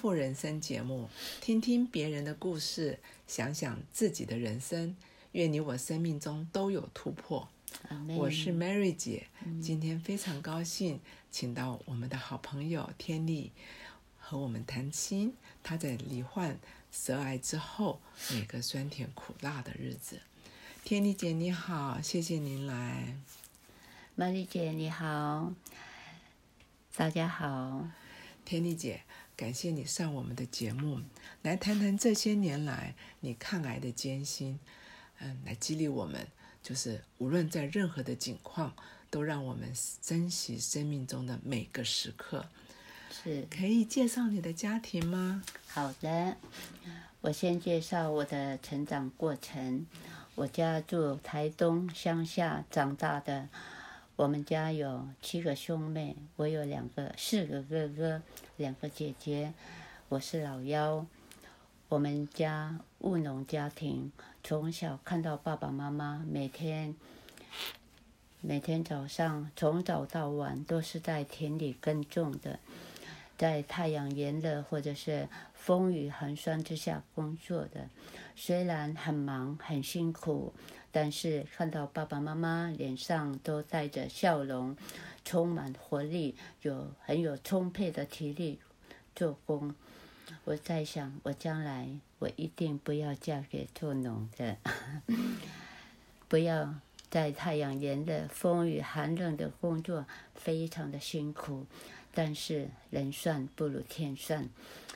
富人生节目，听听别人的故事，想想自己的人生。愿你我生命中都有突破。我是 Mary 姐，今天非常高兴，请到我们的好朋友天丽和我们谈心。她在罹患舌癌之后，每个酸甜苦辣的日子。天丽姐你好，谢谢您来。Mary 姐你好，大家好。天丽姐，感谢你上我们的节目，来谈谈这些年来你抗癌的艰辛，嗯，来激励我们，就是无论在任何的境况，都让我们珍惜生命中的每个时刻。是，可以介绍你的家庭吗？好的，我先介绍我的成长过程。我家住台东乡下长大的。我们家有七个兄妹，我有两个、四个哥哥，两个姐姐，我是老幺。我们家务农家庭，从小看到爸爸妈妈每天每天早上从早到晚都是在田里耕种的，在太阳炎热或者是风雨寒霜之下工作的，虽然很忙很辛苦。但是看到爸爸妈妈脸上都带着笑容，充满活力，有很有充沛的体力做工，我在想，我将来我一定不要嫁给做农的，不要在太阳炎热、风雨寒冷的工作，非常的辛苦。但是人算不如天算，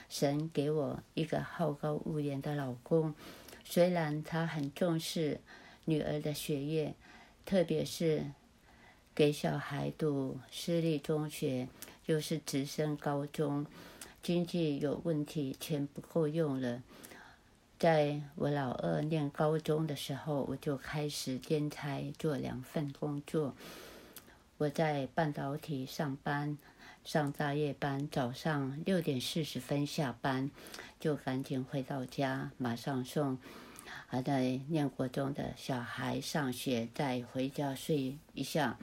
神给我一个好高骛远的老公，虽然他很重视。女儿的学业，特别是给小孩读私立中学，又是直升高中，经济有问题，钱不够用了。在我老二念高中的时候，我就开始兼差做两份工作。我在半导体上班，上大夜班，早上六点四十分下班，就赶紧回到家，马上送。还在念国中的小孩上学，再回家睡一下，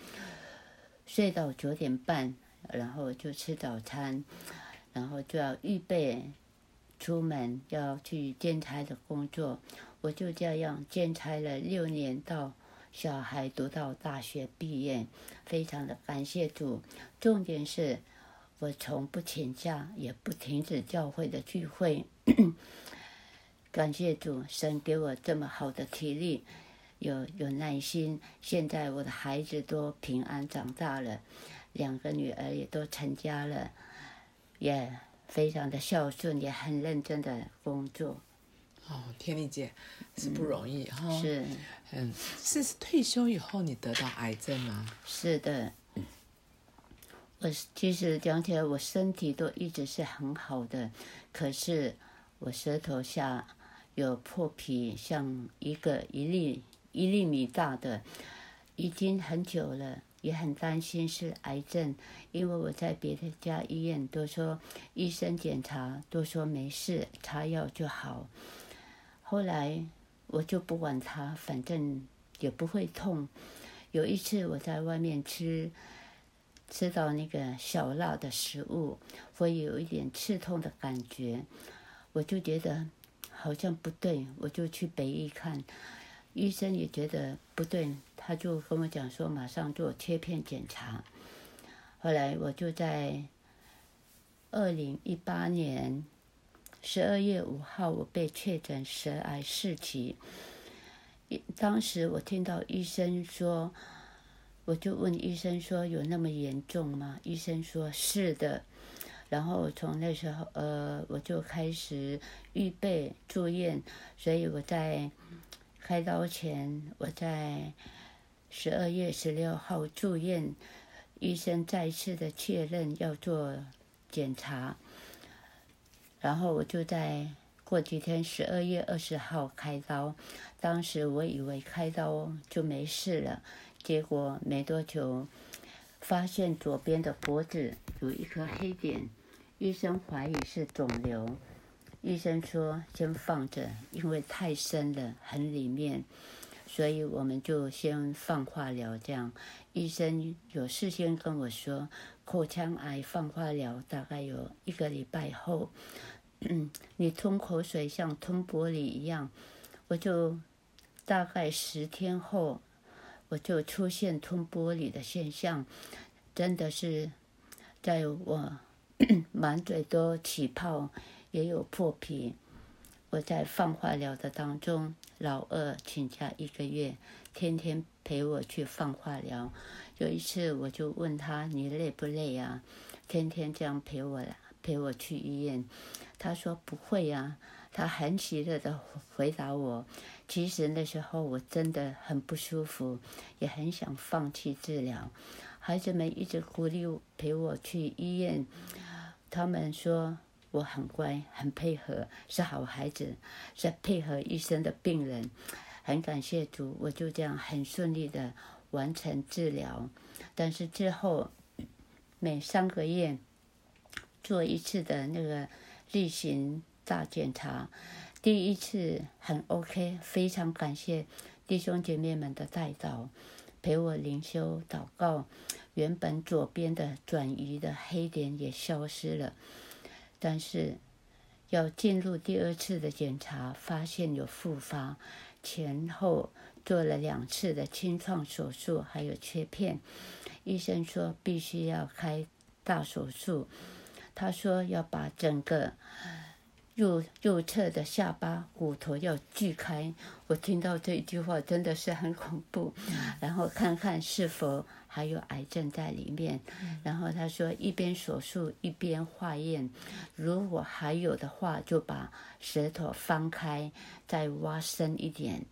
睡到九点半，然后就吃早餐，然后就要预备出门要去兼差的工作。我就这样兼差了六年，到小孩读到大学毕业，非常的感谢主。重点是我从不请假，也不停止教会的聚会。感谢主神给我这么好的体力，有有耐心。现在我的孩子都平安长大了，两个女儿也都成家了，也非常的孝顺，也很认真的工作。哦，天丽姐是不容易哈。是，嗯，是退休以后你得到癌症吗？是的。我其实讲起来，我身体都一直是很好的，可是我舌头下。有破皮，像一个一粒一粒米大的，已经很久了，也很担心是癌症，因为我在别的家医院都说医生检查都说没事，擦药就好。后来我就不管它，反正也不会痛。有一次我在外面吃，吃到那个小辣的食物，会有一点刺痛的感觉，我就觉得。好像不对，我就去北医看，医生也觉得不对，他就跟我讲说马上做切片检查。后来我就在二零一八年十二月五号，我被确诊舌癌四期。当时我听到医生说，我就问医生说有那么严重吗？医生说是的。然后从那时候，呃，我就开始预备住院，所以我在开刀前，我在十二月十六号住院，医生再次的确认要做检查，然后我就在过几天十二月二十号开刀，当时我以为开刀就没事了，结果没多久，发现左边的脖子有一颗黑点。医生怀疑是肿瘤，医生说先放着，因为太深了，很里面，所以我们就先放化疗。这样，医生有事先跟我说，口腔癌放化疗大概有一个礼拜后，你吞口水像吞玻璃一样。我就大概十天后，我就出现吞玻璃的现象，真的是在我 满嘴都起泡，也有破皮。我在放化疗的当中，老二请假一个月，天天陪我去放化疗。有一次我就问他：“你累不累啊？”天天这样陪我来陪我去医院，他说：“不会呀。”他很喜乐的回答我：“其实那时候我真的很不舒服，也很想放弃治疗。孩子们一直鼓励陪我去医院，他们说。”我很乖，很配合，是好孩子，是配合医生的病人。很感谢主，我就这样很顺利的完成治疗。但是之后每三个月做一次的那个例行大检查，第一次很 OK，非常感谢弟兄姐妹们的带导，陪我灵修祷告，原本左边的转移的黑点也消失了。但是，要进入第二次的检查，发现有复发，前后做了两次的清创手术，还有切片。医生说必须要开大手术，他说要把整个。右右侧的下巴骨头要锯开，我听到这一句话真的是很恐怖。然后看看是否还有癌症在里面。然后他说一边手术一边化验，如果还有的话，就把舌头翻开，再挖深一点。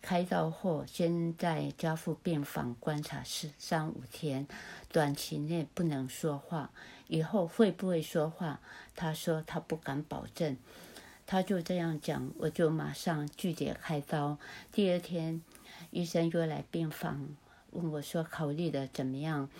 开刀后先在家父病房观察四三五天，短期内不能说话。以后会不会说话？他说他不敢保证。他就这样讲，我就马上拒绝开刀。第二天，医生又来病房问我说：“考虑的怎么样？”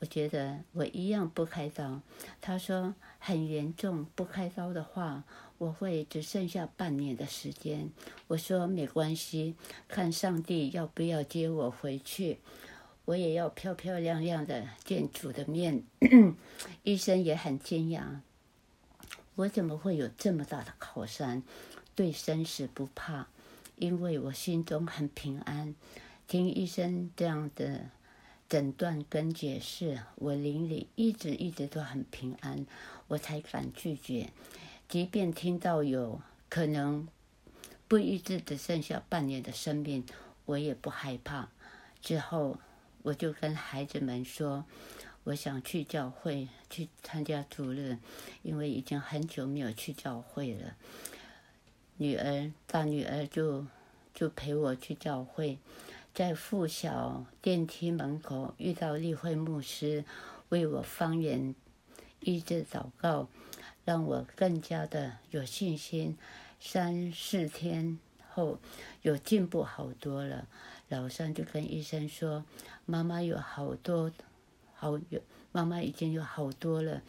我觉得我一样不开刀。他说很严重，不开刀的话，我会只剩下半年的时间。我说没关系，看上帝要不要接我回去。我也要漂漂亮亮的见主的面。医生也很惊讶，我怎么会有这么大的靠山？对生死不怕，因为我心中很平安。听医生这样的诊断跟解释，我灵里一直一直都很平安，我才敢拒绝。即便听到有可能不一直只剩下半年的生命，我也不害怕。之后。我就跟孩子们说，我想去教会去参加主日，因为已经很久没有去教会了。女儿大女儿就就陪我去教会，在附小电梯门口遇到立会牧师，为我方言医治祷告，让我更加的有信心。三四天后，有进步好多了。老三就跟医生说：“妈妈有好多，好有妈妈已经有好多了。”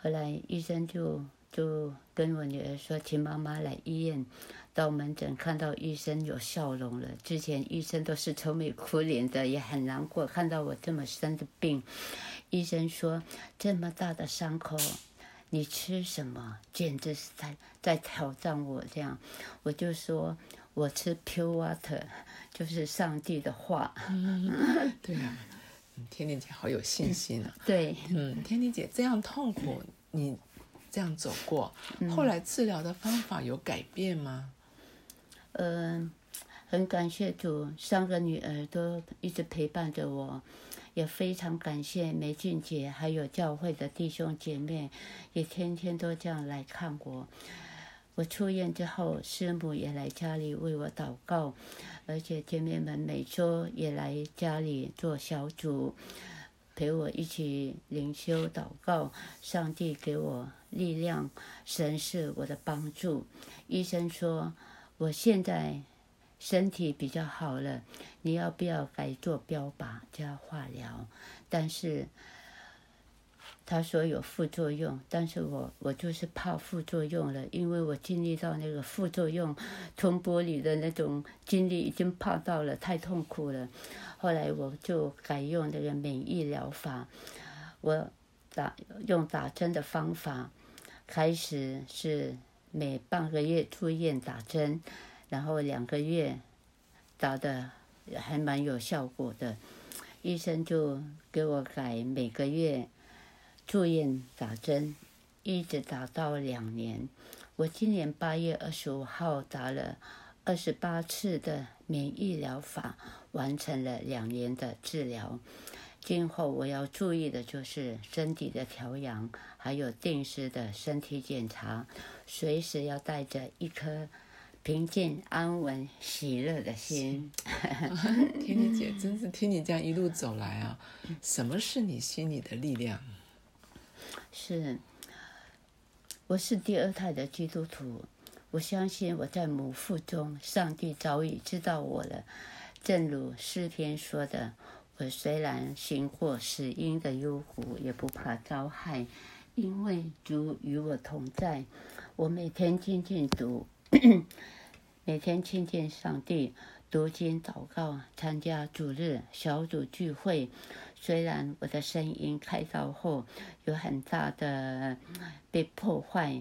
后来医生就就跟我女儿说：“请妈妈来医院，到门诊看到医生有笑容了。之前医生都是愁眉苦脸的，也很难过。看到我这么生的病，医生说：这么大的伤口，你吃什么？简直是在在挑战我。这样，我就说我吃 pure water。”就是上帝的话，对啊，天天姐好有信心啊。对，嗯，天天姐这样痛苦，你这样走过，后来治疗的方法有改变吗？嗯，很感谢主，三个女儿都一直陪伴着我，也非常感谢梅俊姐还有教会的弟兄姐妹，也天天都这样来看我。我出院之后，师母也来家里为我祷告。而且姐妹们每周也来家里做小组，陪我一起灵修祷告。上帝给我力量，神是我的帮助。医生说我现在身体比较好了，你要不要改做标靶加化疗？但是他说有副作用，但是我我就是怕副作用了，因为我经历到那个副作用，通玻璃的那种经历已经怕到了，太痛苦了。后来我就改用那个免疫疗法，我打用打针的方法，开始是每半个月住院打针，然后两个月打的还蛮有效果的，医生就给我改每个月。住院打针，一直打到两年。我今年八月二十五号打了二十八次的免疫疗法，完成了两年的治疗。今后我要注意的就是身体的调养，还有定时的身体检查，随时要带着一颗平静、安稳、喜乐的心。天妮姐，真是听你这样一路走来啊，什么是你心里的力量？是，我是第二胎的基督徒，我相信我在母腹中，上帝早已知道我了。正如诗篇说的：“我虽然行过死荫的幽谷，也不怕遭害，因为主与我同在。”我每天亲近主，每天亲近上帝，读经祷告，参加主日小组聚会。虽然我的声音开刀后有很大的被破坏，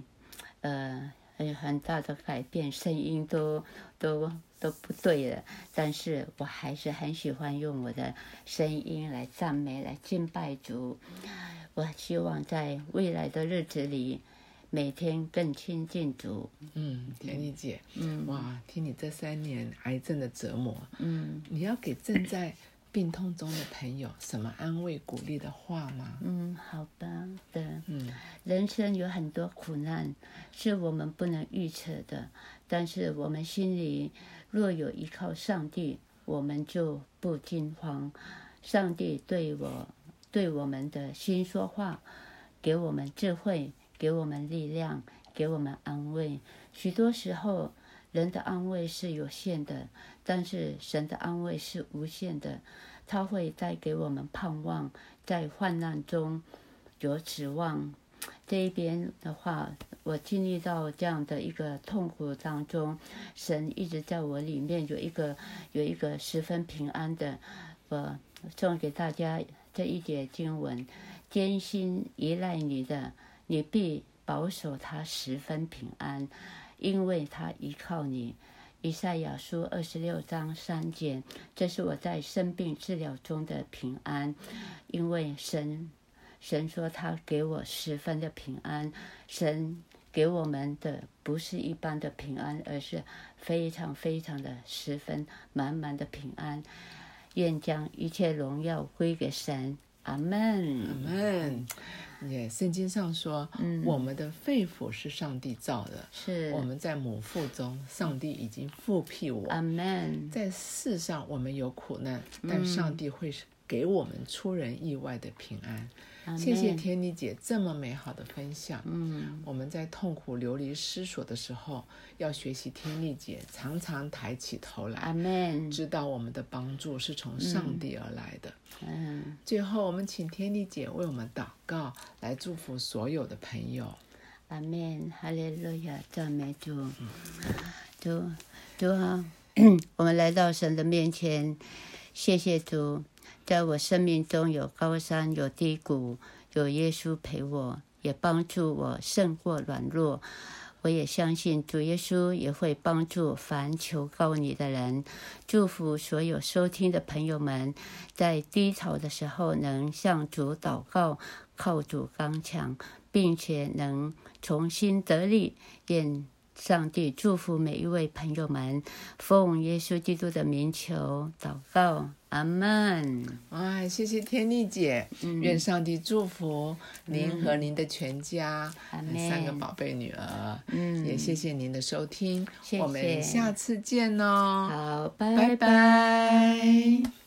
呃，有很大的改变，声音都都都不对了，但是我还是很喜欢用我的声音来赞美、来敬拜主。我希望在未来的日子里，每天更亲近主。嗯，田丽姐，嗯，哇，听你这三年癌症的折磨，嗯，你要给正在。病痛中的朋友，什么安慰鼓励的话吗？嗯，好吧的。嗯，人生有很多苦难，是我们不能预测的。但是我们心里若有依靠上帝，我们就不惊慌。上帝对我、对我们的心说话，给我们智慧，给我们力量，给我们安慰。许多时候，人的安慰是有限的。但是神的安慰是无限的，他会带给我们盼望，在患难中有指望。这一边的话，我经历到这样的一个痛苦当中，神一直在我里面有一个有一个十分平安的。我送给大家这一节经文：艰辛依赖你的，你必保守他十分平安，因为他依靠你。以赛亚书二十六章三节，这是我在生病治疗中的平安，因为神，神说他给我十分的平安，神给我们的不是一般的平安，而是非常非常的十分满满的平安，愿将一切荣耀归给神，阿门，阿门。也，圣经上说，我们的肺腑是上帝造的，是我们在母腹中，上帝已经复辟我。阿门。在世上，我们有苦难，但上帝会给我们出人意外的平安。谢谢天妮姐这么美好的分享。嗯，我们在痛苦流离失所的时候，要学习天妮姐常常抬起头来。阿门。知道我们的帮助是从上帝而来的。嗯。最后，我们请天妮姐为我们祷告，来祝福所有的朋友。阿门。哈利路亚，赞美主。主，主啊，我们来到神的面前，谢谢主。在我生命中有高山，有低谷，有耶稣陪我，也帮助我胜过软弱。我也相信主耶稣也会帮助凡求告你的人。祝福所有收听的朋友们，在低潮的时候能向主祷告，靠主刚强，并且能重新得力。愿上帝祝福每一位朋友们，奉耶稣基督的名求祷告。阿门！哇，谢谢天丽姐，愿上帝祝福您和您的全家，三个宝贝女儿。嗯，也谢谢您的收听，我们下次见哦。好，拜拜。